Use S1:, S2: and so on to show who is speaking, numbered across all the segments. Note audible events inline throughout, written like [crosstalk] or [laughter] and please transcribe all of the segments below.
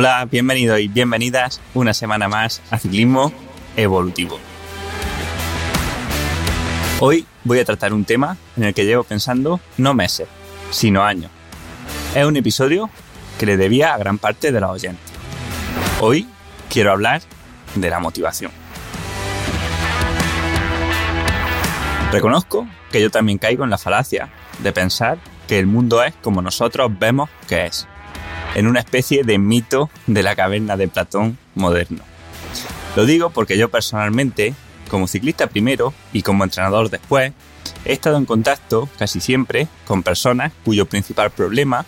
S1: Hola, bienvenidos y bienvenidas una semana más a Ciclismo Evolutivo. Hoy voy a tratar un tema en el que llevo pensando no meses, sino años. Es un episodio que le debía a gran parte de los oyentes. Hoy quiero hablar de la motivación. Reconozco que yo también caigo en la falacia de pensar que el mundo es como nosotros vemos que es en una especie de mito de la caverna de Platón moderno. Lo digo porque yo personalmente, como ciclista primero y como entrenador después, he estado en contacto casi siempre con personas cuyo principal problema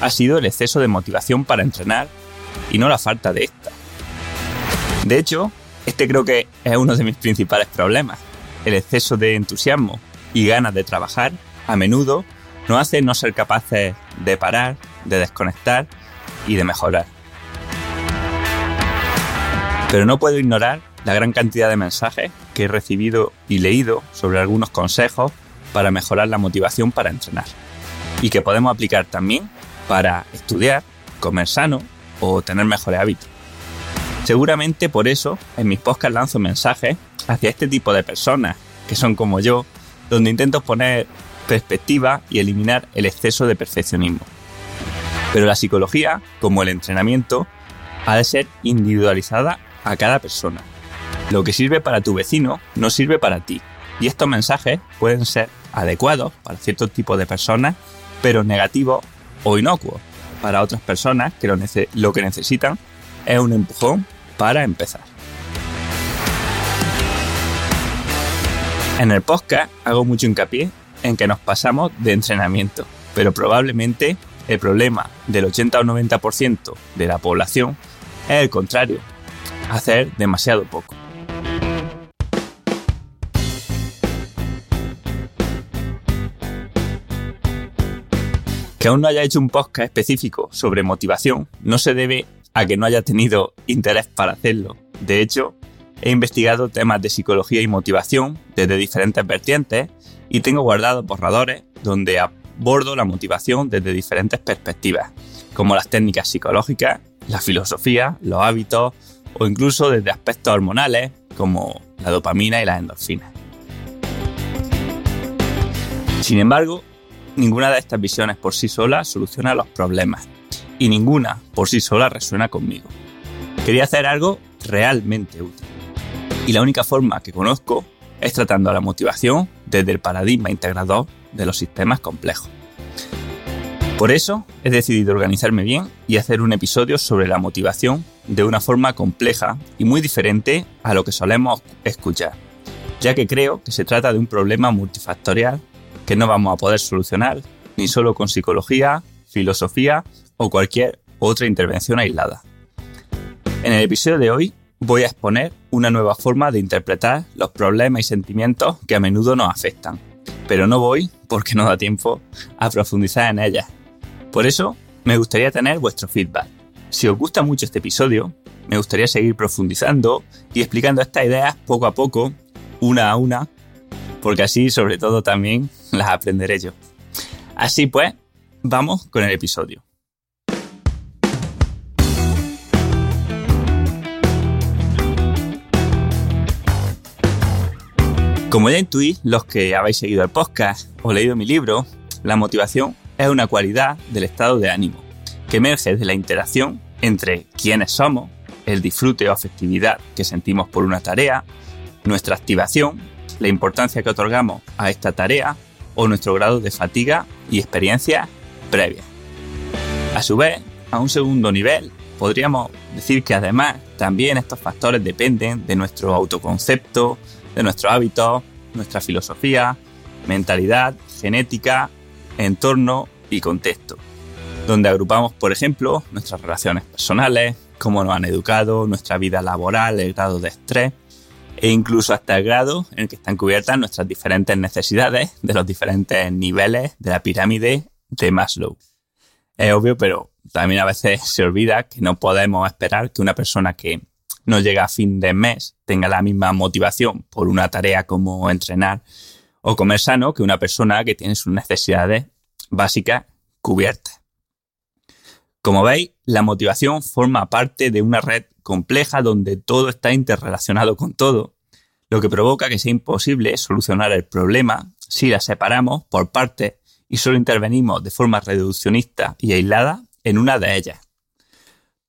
S1: ha sido el exceso de motivación para entrenar y no la falta de esta. De hecho, este creo que es uno de mis principales problemas. El exceso de entusiasmo y ganas de trabajar a menudo nos hace no ser capaces de parar, de desconectar y de mejorar. Pero no puedo ignorar la gran cantidad de mensajes que he recibido y leído sobre algunos consejos para mejorar la motivación para entrenar y que podemos aplicar también para estudiar, comer sano o tener mejores hábitos. Seguramente por eso en mis podcasts lanzo mensajes hacia este tipo de personas que son como yo, donde intento poner perspectiva y eliminar el exceso de perfeccionismo. Pero la psicología, como el entrenamiento, ha de ser individualizada a cada persona. Lo que sirve para tu vecino no sirve para ti. Y estos mensajes pueden ser adecuados para cierto tipo de personas, pero negativos o inocuos para otras personas que lo, lo que necesitan es un empujón para empezar. En el podcast hago mucho hincapié en que nos pasamos de entrenamiento, pero probablemente el problema del 80 o 90% de la población es el contrario, hacer demasiado poco. Que aún no haya hecho un podcast específico sobre motivación no se debe a que no haya tenido interés para hacerlo. De hecho, he investigado temas de psicología y motivación desde diferentes vertientes y tengo guardados borradores donde bordo la motivación desde diferentes perspectivas, como las técnicas psicológicas, la filosofía, los hábitos o incluso desde aspectos hormonales como la dopamina y las endorfinas. Sin embargo, ninguna de estas visiones por sí sola soluciona los problemas y ninguna por sí sola resuena conmigo. Quería hacer algo realmente útil. Y la única forma que conozco es tratando la motivación desde el paradigma integrador de los sistemas complejos. Por eso he decidido organizarme bien y hacer un episodio sobre la motivación de una forma compleja y muy diferente a lo que solemos escuchar, ya que creo que se trata de un problema multifactorial que no vamos a poder solucionar ni solo con psicología, filosofía o cualquier otra intervención aislada. En el episodio de hoy voy a exponer una nueva forma de interpretar los problemas y sentimientos que a menudo nos afectan pero no voy porque no da tiempo a profundizar en ellas. Por eso, me gustaría tener vuestro feedback. Si os gusta mucho este episodio, me gustaría seguir profundizando y explicando estas ideas poco a poco, una a una, porque así sobre todo también las aprenderé yo. Así pues, vamos con el episodio. Como ya intuís, los que habéis seguido el podcast o leído mi libro, la motivación es una cualidad del estado de ánimo que emerge de la interacción entre quiénes somos, el disfrute o afectividad que sentimos por una tarea, nuestra activación, la importancia que otorgamos a esta tarea o nuestro grado de fatiga y experiencia previa. A su vez, a un segundo nivel, podríamos decir que además también estos factores dependen de nuestro autoconcepto, de nuestros hábitos, nuestra filosofía, mentalidad, genética, entorno y contexto, donde agrupamos, por ejemplo, nuestras relaciones personales, cómo nos han educado, nuestra vida laboral, el grado de estrés e incluso hasta el grado en el que están cubiertas nuestras diferentes necesidades de los diferentes niveles de la pirámide de Maslow. Es obvio, pero también a veces se olvida que no podemos esperar que una persona que no llega a fin de mes tenga la misma motivación por una tarea como entrenar o comer sano que una persona que tiene sus necesidades básicas cubiertas. Como veis, la motivación forma parte de una red compleja donde todo está interrelacionado con todo, lo que provoca que sea imposible solucionar el problema si la separamos por partes y solo intervenimos de forma reduccionista y aislada en una de ellas.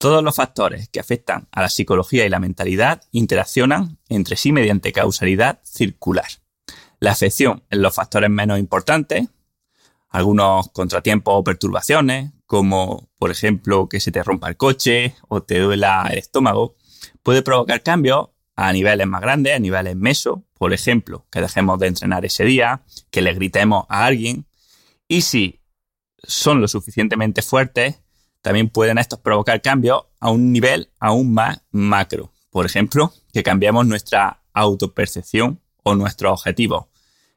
S1: Todos los factores que afectan a la psicología y la mentalidad interaccionan entre sí mediante causalidad circular. La afección en los factores menos importantes, algunos contratiempos o perturbaciones, como por ejemplo que se te rompa el coche o te duela el estómago, puede provocar cambios a niveles más grandes, a niveles meso, por ejemplo, que dejemos de entrenar ese día, que le gritemos a alguien, y si son lo suficientemente fuertes, también pueden estos provocar cambios a un nivel aún más macro. Por ejemplo, que cambiemos nuestra autopercepción o nuestros objetivos,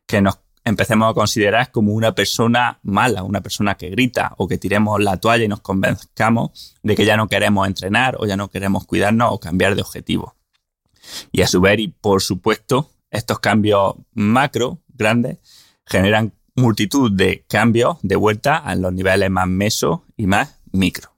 S1: que nos empecemos a considerar como una persona mala, una persona que grita, o que tiremos la toalla y nos convenzcamos de que ya no queremos entrenar o ya no queremos cuidarnos o cambiar de objetivo. Y a su vez, y por supuesto, estos cambios macro grandes generan multitud de cambios de vuelta a los niveles más meso y más micro.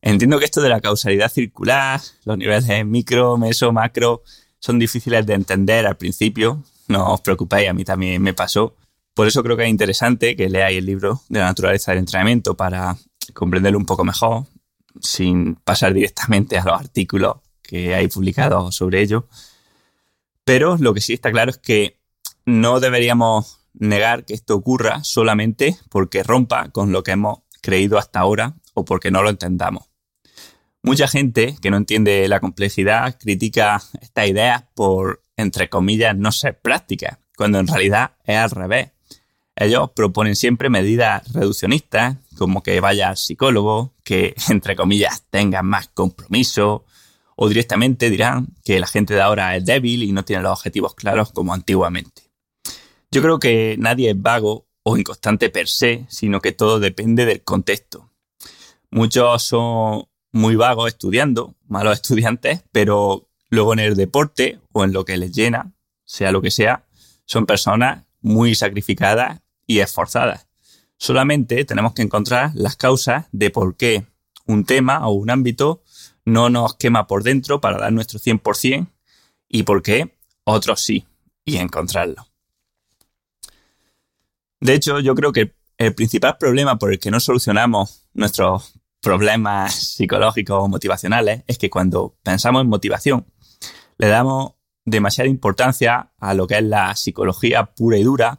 S1: Entiendo que esto de la causalidad circular, los niveles micro, meso, macro, son difíciles de entender al principio. No os preocupéis, a mí también me pasó. Por eso creo que es interesante que leáis el libro de la naturaleza del entrenamiento para comprenderlo un poco mejor, sin pasar directamente a los artículos que hay publicados sobre ello. Pero lo que sí está claro es que no deberíamos negar que esto ocurra solamente porque rompa con lo que hemos creído hasta ahora o porque no lo entendamos. Mucha gente que no entiende la complejidad critica estas ideas por, entre comillas, no ser prácticas, cuando en realidad es al revés. Ellos proponen siempre medidas reduccionistas, como que vaya al psicólogo, que, [laughs] entre comillas, tenga más compromiso, o directamente dirán que la gente de ahora es débil y no tiene los objetivos claros como antiguamente. Yo creo que nadie es vago o inconstante per se, sino que todo depende del contexto. Muchos son muy vagos estudiando, malos [laughs] estudiantes, pero luego en el deporte o en lo que les llena, sea lo que sea, son personas muy sacrificadas y esforzadas. Solamente tenemos que encontrar las causas de por qué un tema o un ámbito no nos quema por dentro para dar nuestro 100% y por qué otros sí, y encontrarlo. De hecho, yo creo que el principal problema por el que no solucionamos nuestros problemas psicológicos o motivacionales es que cuando pensamos en motivación, le damos demasiada importancia a lo que es la psicología pura y dura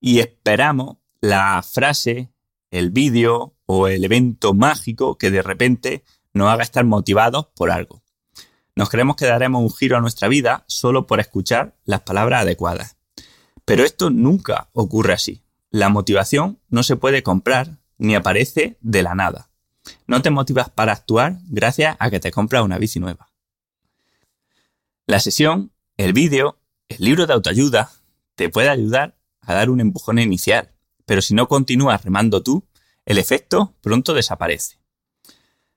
S1: y esperamos la frase, el vídeo o el evento mágico que de repente nos haga estar motivados por algo. Nos creemos que daremos un giro a nuestra vida solo por escuchar las palabras adecuadas. Pero esto nunca ocurre así. La motivación no se puede comprar ni aparece de la nada. No te motivas para actuar gracias a que te compras una bici nueva. La sesión, el vídeo, el libro de autoayuda te puede ayudar a dar un empujón inicial, pero si no continúas remando tú, el efecto pronto desaparece.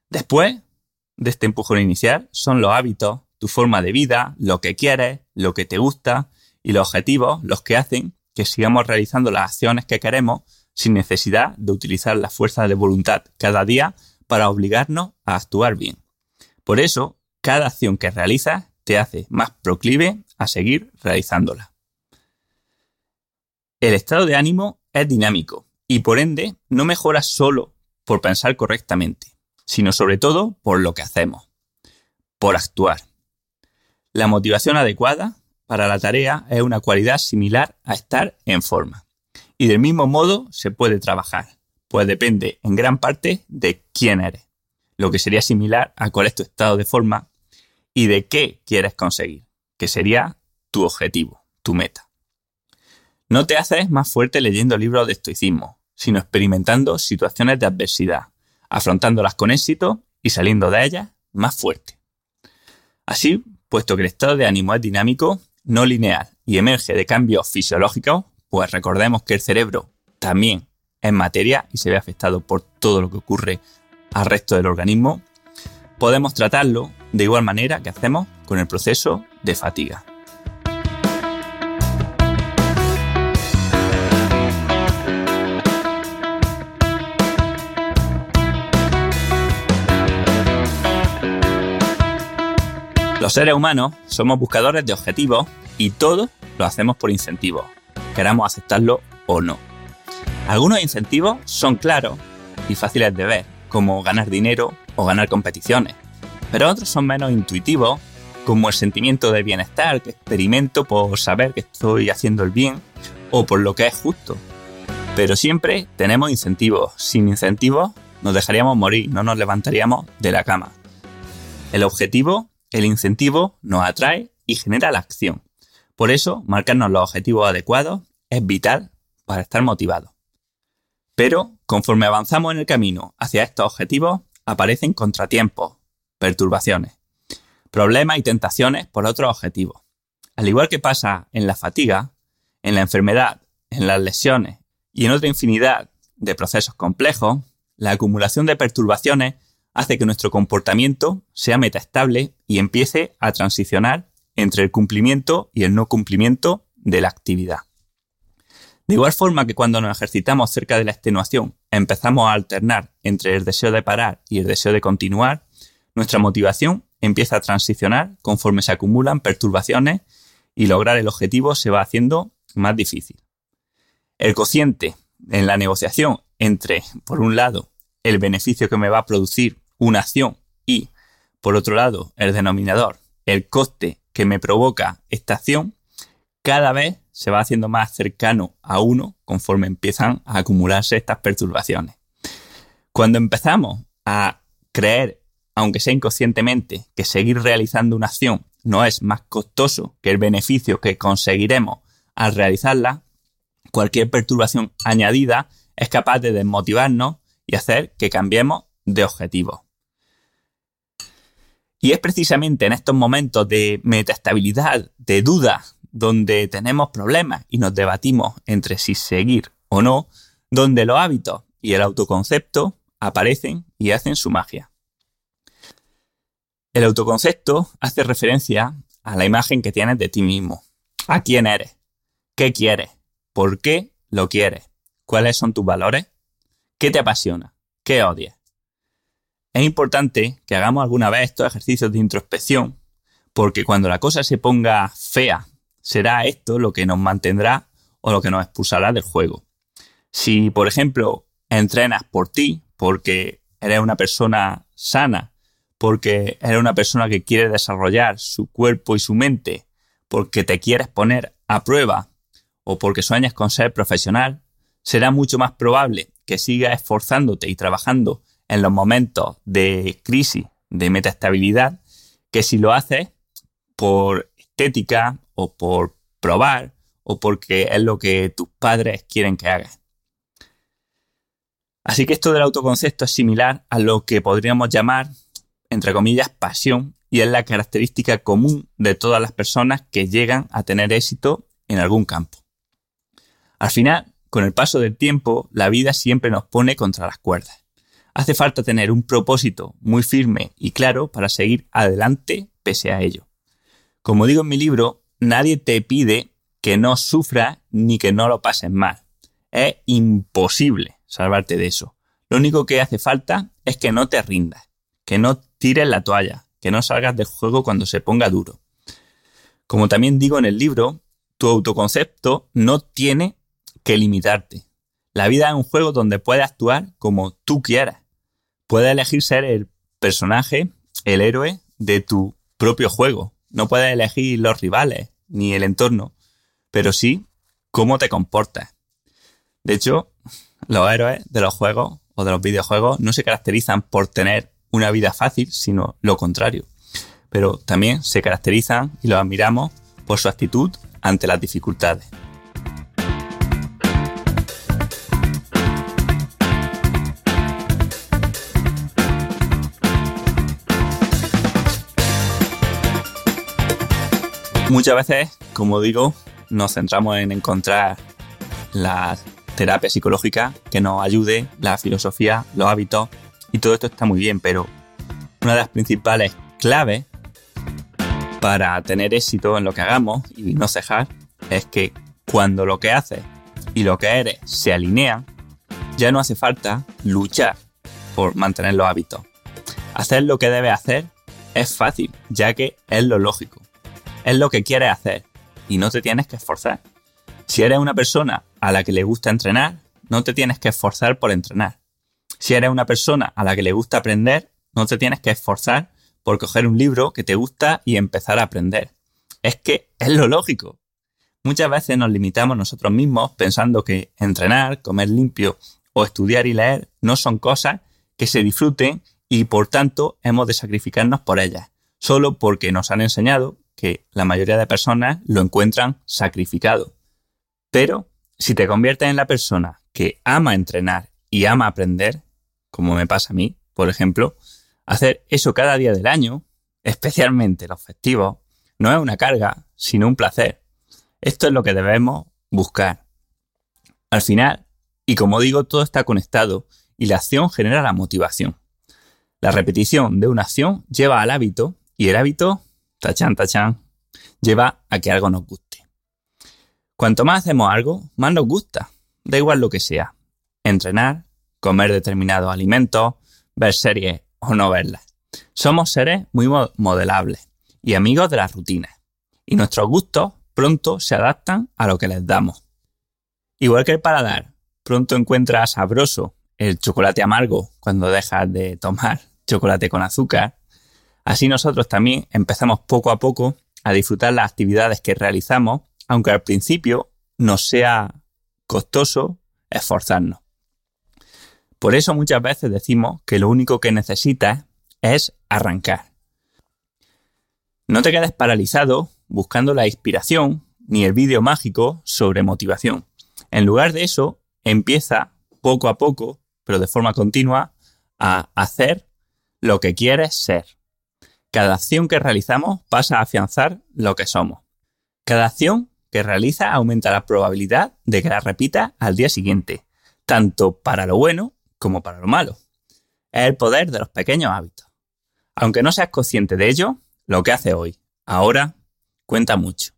S1: Después de este empujón inicial son los hábitos, tu forma de vida, lo que quieres, lo que te gusta y los objetivos los que hacen que sigamos realizando las acciones que queremos sin necesidad de utilizar la fuerza de voluntad cada día para obligarnos a actuar bien. Por eso, cada acción que realizas te hace más proclive a seguir realizándola. El estado de ánimo es dinámico y por ende no mejora solo por pensar correctamente, sino sobre todo por lo que hacemos, por actuar. La motivación adecuada para la tarea es una cualidad similar a estar en forma. Y del mismo modo se puede trabajar, pues depende en gran parte de quién eres, lo que sería similar a cuál es tu estado de forma y de qué quieres conseguir, que sería tu objetivo, tu meta. No te haces más fuerte leyendo libros de estoicismo, sino experimentando situaciones de adversidad, afrontándolas con éxito y saliendo de ellas más fuerte. Así, puesto que el estado de ánimo es dinámico, no lineal y emerge de cambios fisiológicos, pues recordemos que el cerebro también es materia y se ve afectado por todo lo que ocurre al resto del organismo, podemos tratarlo de igual manera que hacemos con el proceso de fatiga. Los seres humanos somos buscadores de objetivos y todo lo hacemos por incentivos, queramos aceptarlo o no. Algunos incentivos son claros y fáciles de ver, como ganar dinero o ganar competiciones, pero otros son menos intuitivos, como el sentimiento de bienestar que experimento por saber que estoy haciendo el bien o por lo que es justo. Pero siempre tenemos incentivos. Sin incentivos nos dejaríamos morir, no nos levantaríamos de la cama. El objetivo, el incentivo, nos atrae y genera la acción. Por eso, marcarnos los objetivos adecuados es vital para estar motivados. Pero, conforme avanzamos en el camino hacia estos objetivos, aparecen contratiempos, perturbaciones, problemas y tentaciones por otros objetivos. Al igual que pasa en la fatiga, en la enfermedad, en las lesiones y en otra infinidad de procesos complejos, la acumulación de perturbaciones hace que nuestro comportamiento sea metaestable y empiece a transicionar entre el cumplimiento y el no cumplimiento de la actividad. De igual forma que cuando nos ejercitamos cerca de la extenuación empezamos a alternar entre el deseo de parar y el deseo de continuar, nuestra motivación empieza a transicionar conforme se acumulan perturbaciones y lograr el objetivo se va haciendo más difícil. El cociente en la negociación entre, por un lado, el beneficio que me va a producir una acción y, por otro lado, el denominador, el coste que me provoca esta acción, cada vez se va haciendo más cercano a uno conforme empiezan a acumularse estas perturbaciones. Cuando empezamos a creer, aunque sea inconscientemente, que seguir realizando una acción no es más costoso que el beneficio que conseguiremos al realizarla, cualquier perturbación añadida es capaz de desmotivarnos y hacer que cambiemos de objetivo. Y es precisamente en estos momentos de metaestabilidad, de duda, donde tenemos problemas y nos debatimos entre si seguir o no, donde los hábitos y el autoconcepto aparecen y hacen su magia. El autoconcepto hace referencia a la imagen que tienes de ti mismo, a quién eres, qué quieres, por qué lo quieres, cuáles son tus valores, qué te apasiona, qué odias. Es importante que hagamos alguna vez estos ejercicios de introspección, porque cuando la cosa se ponga fea será esto lo que nos mantendrá o lo que nos expulsará del juego. Si, por ejemplo, entrenas por ti, porque eres una persona sana, porque eres una persona que quiere desarrollar su cuerpo y su mente, porque te quieres poner a prueba o porque sueñas con ser profesional, será mucho más probable que sigas esforzándote y trabajando en los momentos de crisis, de metaestabilidad, que si lo haces por estética o por probar o porque es lo que tus padres quieren que hagas. Así que esto del autoconcepto es similar a lo que podríamos llamar, entre comillas, pasión y es la característica común de todas las personas que llegan a tener éxito en algún campo. Al final, con el paso del tiempo, la vida siempre nos pone contra las cuerdas. Hace falta tener un propósito muy firme y claro para seguir adelante pese a ello. Como digo en mi libro, nadie te pide que no sufras ni que no lo pases mal. Es imposible salvarte de eso. Lo único que hace falta es que no te rindas, que no tires la toalla, que no salgas del juego cuando se ponga duro. Como también digo en el libro, tu autoconcepto no tiene que limitarte. La vida es un juego donde puedes actuar como tú quieras. Puedes elegir ser el personaje, el héroe de tu propio juego. No puedes elegir los rivales, ni el entorno, pero sí cómo te comportas. De hecho, los héroes de los juegos o de los videojuegos no se caracterizan por tener una vida fácil, sino lo contrario. Pero también se caracterizan y los admiramos por su actitud ante las dificultades. Muchas veces, como digo, nos centramos en encontrar la terapia psicológica que nos ayude, la filosofía, los hábitos, y todo esto está muy bien, pero una de las principales claves para tener éxito en lo que hagamos y no cejar es que cuando lo que haces y lo que eres se alinean, ya no hace falta luchar por mantener los hábitos. Hacer lo que debes hacer Es fácil, ya que es lo lógico. Es lo que quieres hacer y no te tienes que esforzar. Si eres una persona a la que le gusta entrenar, no te tienes que esforzar por entrenar. Si eres una persona a la que le gusta aprender, no te tienes que esforzar por coger un libro que te gusta y empezar a aprender. Es que es lo lógico. Muchas veces nos limitamos nosotros mismos pensando que entrenar, comer limpio o estudiar y leer no son cosas que se disfruten y por tanto hemos de sacrificarnos por ellas, solo porque nos han enseñado que la mayoría de personas lo encuentran sacrificado. Pero si te conviertes en la persona que ama entrenar y ama aprender, como me pasa a mí, por ejemplo, hacer eso cada día del año, especialmente los festivos, no es una carga, sino un placer. Esto es lo que debemos buscar. Al final, y como digo, todo está conectado y la acción genera la motivación. La repetición de una acción lleva al hábito y el hábito, tachan, tachan, lleva a que algo nos guste. Cuanto más hacemos algo, más nos gusta, da igual lo que sea. Entrenar, comer determinados alimentos, ver series o no verlas. Somos seres muy modelables y amigos de las rutinas. Y nuestros gustos pronto se adaptan a lo que les damos. Igual que el paladar, pronto encuentra sabroso el chocolate amargo cuando dejas de tomar chocolate con azúcar, así nosotros también empezamos poco a poco a disfrutar las actividades que realizamos, aunque al principio nos sea costoso esforzarnos. Por eso muchas veces decimos que lo único que necesitas es arrancar. No te quedes paralizado buscando la inspiración ni el vídeo mágico sobre motivación. En lugar de eso, empieza poco a poco, pero de forma continua, a hacer lo que quieres ser. Cada acción que realizamos pasa a afianzar lo que somos. Cada acción que realiza aumenta la probabilidad de que la repita al día siguiente, tanto para lo bueno como para lo malo. Es el poder de los pequeños hábitos. Aunque no seas consciente de ello, lo que hace hoy, ahora, cuenta mucho.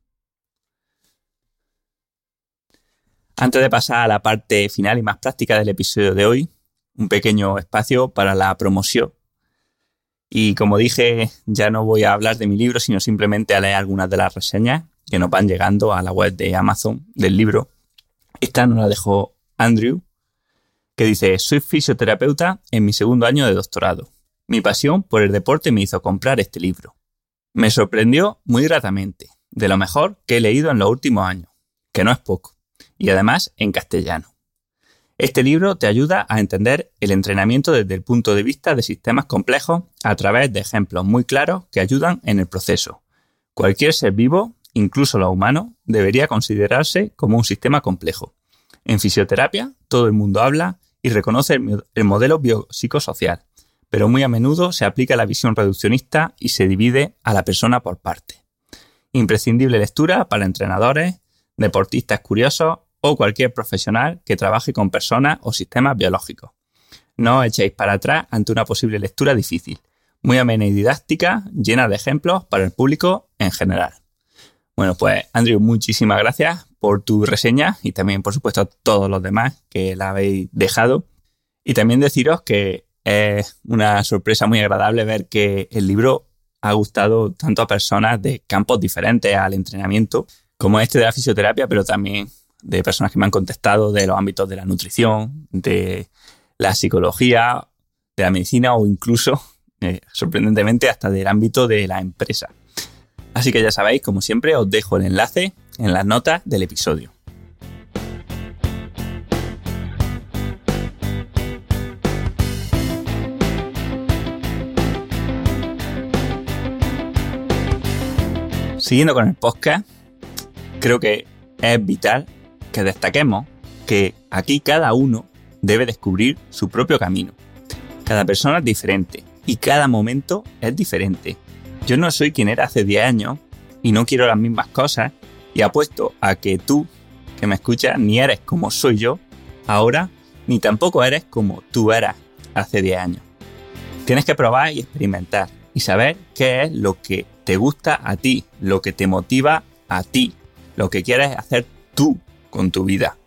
S1: Antes de pasar a la parte final y más práctica del episodio de hoy, un pequeño espacio para la promoción y como dije, ya no voy a hablar de mi libro, sino simplemente a leer algunas de las reseñas que nos van llegando a la web de Amazon del libro. Esta nos la dejó Andrew, que dice, soy fisioterapeuta en mi segundo año de doctorado. Mi pasión por el deporte me hizo comprar este libro. Me sorprendió muy gratamente, de lo mejor que he leído en los últimos años, que no es poco, y además en castellano. Este libro te ayuda a entender el entrenamiento desde el punto de vista de sistemas complejos a través de ejemplos muy claros que ayudan en el proceso. Cualquier ser vivo, incluso los humanos, debería considerarse como un sistema complejo. En fisioterapia, todo el mundo habla y reconoce el, modelo biopsicosocial, pero muy a menudo se aplica la visión reduccionista y se divide a la persona por parte. Imprescindible lectura para entrenadores, deportistas curiosos o cualquier profesional que trabaje con personas o sistemas biológicos. No os echéis para atrás ante una posible lectura difícil, muy amena y didáctica, llena de ejemplos para el público en general. Bueno, pues Andrew, muchísimas gracias por tu reseña y también, por supuesto, a todos los demás que la habéis dejado. Y también deciros que es una sorpresa muy agradable ver que el libro ha gustado tanto a personas de campos diferentes al entrenamiento, como este de la fisioterapia, pero también de personas que me han contestado de los ámbitos de la nutrición, de la psicología, de la medicina o incluso, [laughs] eh, sorprendentemente, hasta del ámbito de la empresa. Así que ya sabéis, como siempre, os dejo el enlace en las notas del episodio. Siguiendo con el podcast, creo que es vital que destaquemos que aquí cada uno debe descubrir su propio camino. Cada persona es diferente y cada momento es diferente. Yo no soy quien era hace 10 años y no quiero las mismas cosas y apuesto a que tú, que me escuchas, ni eres como soy yo ahora, ni tampoco eres como tú eras hace 10 años. Tienes que probar y experimentar y saber qué es lo que te gusta a ti, lo que te motiva a ti, lo que quieres hacer tú con tu vida.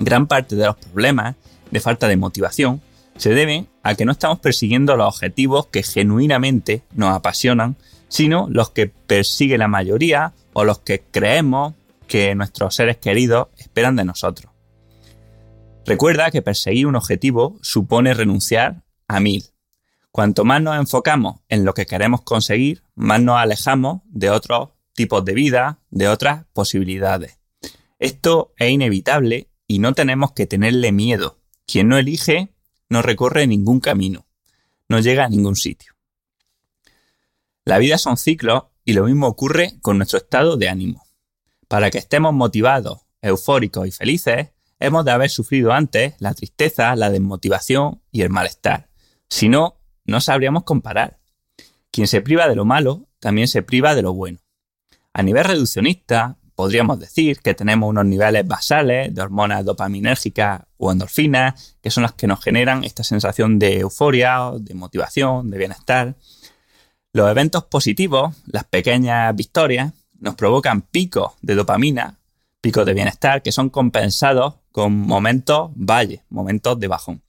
S1: Gran parte de los problemas de falta de motivación Se debe a que no estamos persiguiendo los objetivos que genuinamente nos apasionan, sino los que persigue la mayoría o los que creemos que nuestros seres queridos esperan de nosotros. Recuerda que perseguir un objetivo supone renunciar a mil. Cuanto más nos enfocamos en lo que queremos conseguir, más nos alejamos de otros tipos de vida, de otras posibilidades. Esto es inevitable y no tenemos que tenerle miedo. Quien no elige no recorre ningún camino, no llega a ningún sitio. La vida son ciclos y lo mismo ocurre con nuestro estado de ánimo. Para que estemos motivados, eufóricos y felices, hemos de haber sufrido antes la tristeza, la desmotivación y el malestar. Si no, no sabríamos comparar. Quien se priva de lo malo, también se priva de lo bueno. A nivel reduccionista, podríamos decir que tenemos unos niveles basales de hormonas dopaminérgicas o endorfinas, que son las que nos generan esta sensación de euforia, de motivación, de bienestar. Los eventos positivos, las pequeñas victorias, nos provocan picos de dopamina, picos de bienestar, que son compensados con momentos valle, momentos de bajón.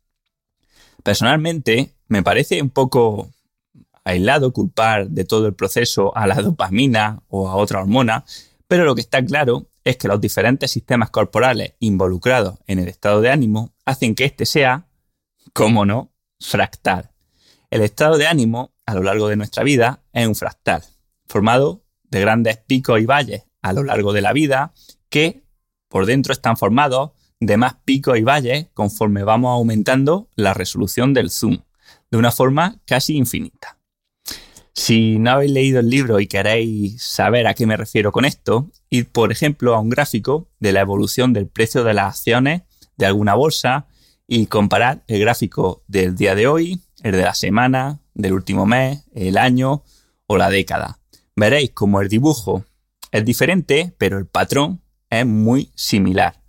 S1: Personalmente, me parece un poco aislado culpar de todo el proceso a la dopamina o a otra hormona, pero lo que está claro es que los diferentes sistemas corporales involucrados en el estado de ánimo hacen que éste sea, como no, fractal. El estado de ánimo a lo largo de nuestra vida es un fractal, formado de grandes picos y valles a lo largo de la vida que por dentro están formados de más picos y valles conforme vamos aumentando la resolución del zoom, de una forma casi infinita. Si no habéis leído el libro y queréis saber a qué me refiero con esto, id por ejemplo a un gráfico de la evolución del precio de las acciones de alguna bolsa y comparad el gráfico del día de hoy, el de la semana, del último mes, el año o la década. Veréis como el dibujo es diferente, pero el patrón es muy similar.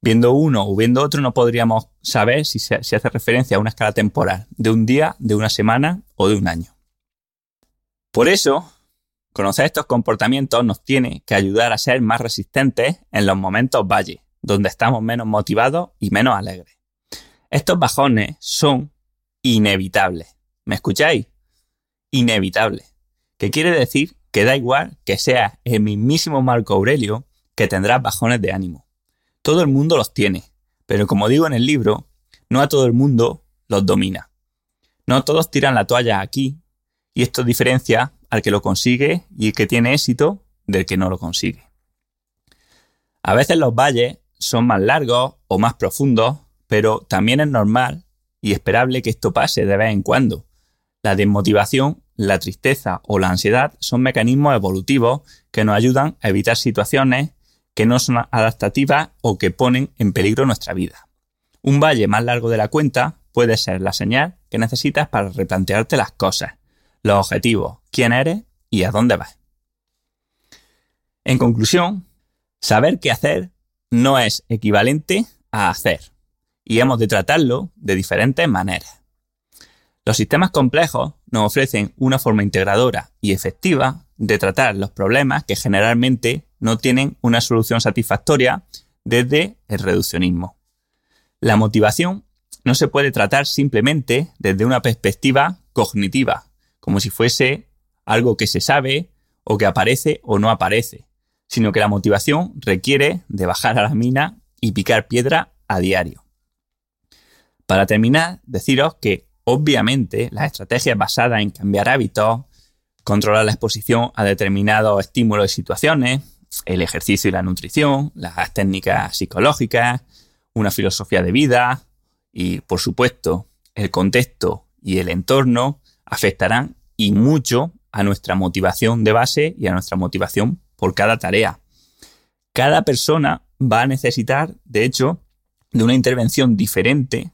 S1: Viendo uno o viendo otro no podríamos saber si se, si hace referencia a una escala temporal de un día, de una semana o de un año. Por eso, conocer estos comportamientos nos tiene que ayudar a ser más resistentes en los momentos valle, donde estamos menos motivados y menos alegres. Estos bajones son inevitables. ¿Me escucháis? Inevitables. ¿Qué quiere decir? Que da igual que sea el mismísimo Marco Aurelio que tendrá bajones de ánimo. Todo el mundo los tiene, pero como digo en el libro, no a todo el mundo los domina. No todos tiran la toalla aquí y esto diferencia al que lo consigue y el que tiene éxito del que no lo consigue. A veces los valles son más largos o más profundos, pero también es normal y esperable que esto pase de vez en cuando. La desmotivación, la tristeza o la ansiedad son mecanismos evolutivos que nos ayudan a evitar situaciones que no son adaptativas o que ponen en peligro nuestra vida. Un valle más largo de la cuenta puede ser la señal que necesitas para replantearte las cosas los objetivos, quién eres y a dónde vas. En conclusión, saber qué hacer no es equivalente a hacer y hemos de tratarlo de diferentes maneras. Los sistemas complejos nos ofrecen una forma integradora y efectiva de tratar los problemas que generalmente no tienen una solución satisfactoria desde el reduccionismo. La motivación no se puede tratar simplemente desde una perspectiva cognitiva, como si fuese algo que se sabe o que aparece o no aparece, sino que la motivación requiere de bajar a la mina y picar piedra a diario. Para terminar, deciros que obviamente las estrategias basadas en cambiar hábitos, controlar la exposición a determinados estímulos y situaciones, el ejercicio y la nutrición, las técnicas psicológicas, una filosofía de vida y, por supuesto, el contexto y el entorno afectarán y mucho a nuestra motivación de base y a nuestra motivación por cada tarea. Cada persona va a necesitar, de hecho, de una intervención diferente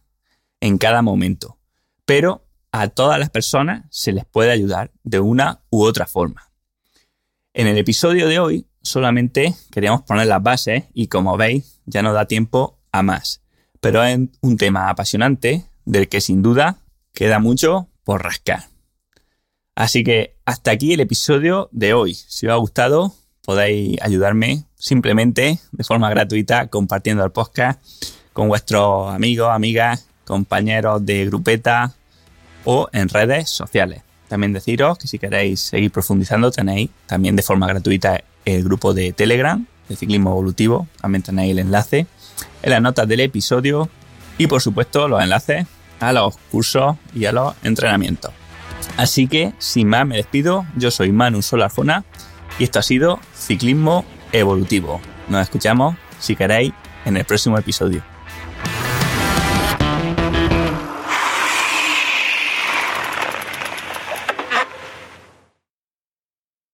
S1: en cada momento, pero a todas las personas se les puede ayudar de una u otra forma. En el episodio de hoy solamente queríamos poner las bases y como veis ya no da tiempo a más, pero es un tema apasionante del que sin duda queda mucho por rascar. Así que hasta aquí el episodio de hoy. Si os ha gustado, podéis ayudarme simplemente de forma gratuita compartiendo el podcast con vuestros amigos, amigas, compañeros de grupeta o en redes sociales. También deciros que si queréis seguir profundizando tenéis también de forma gratuita el grupo de Telegram de Ciclismo Evolutivo. También tenéis el enlace en las notas del episodio y por supuesto los enlaces a los cursos y a los entrenamientos. Así que, sin más, me despido. Yo soy Manu Solarfona y esto ha sido Ciclismo Evolutivo. Nos escuchamos, si queréis, en el próximo episodio.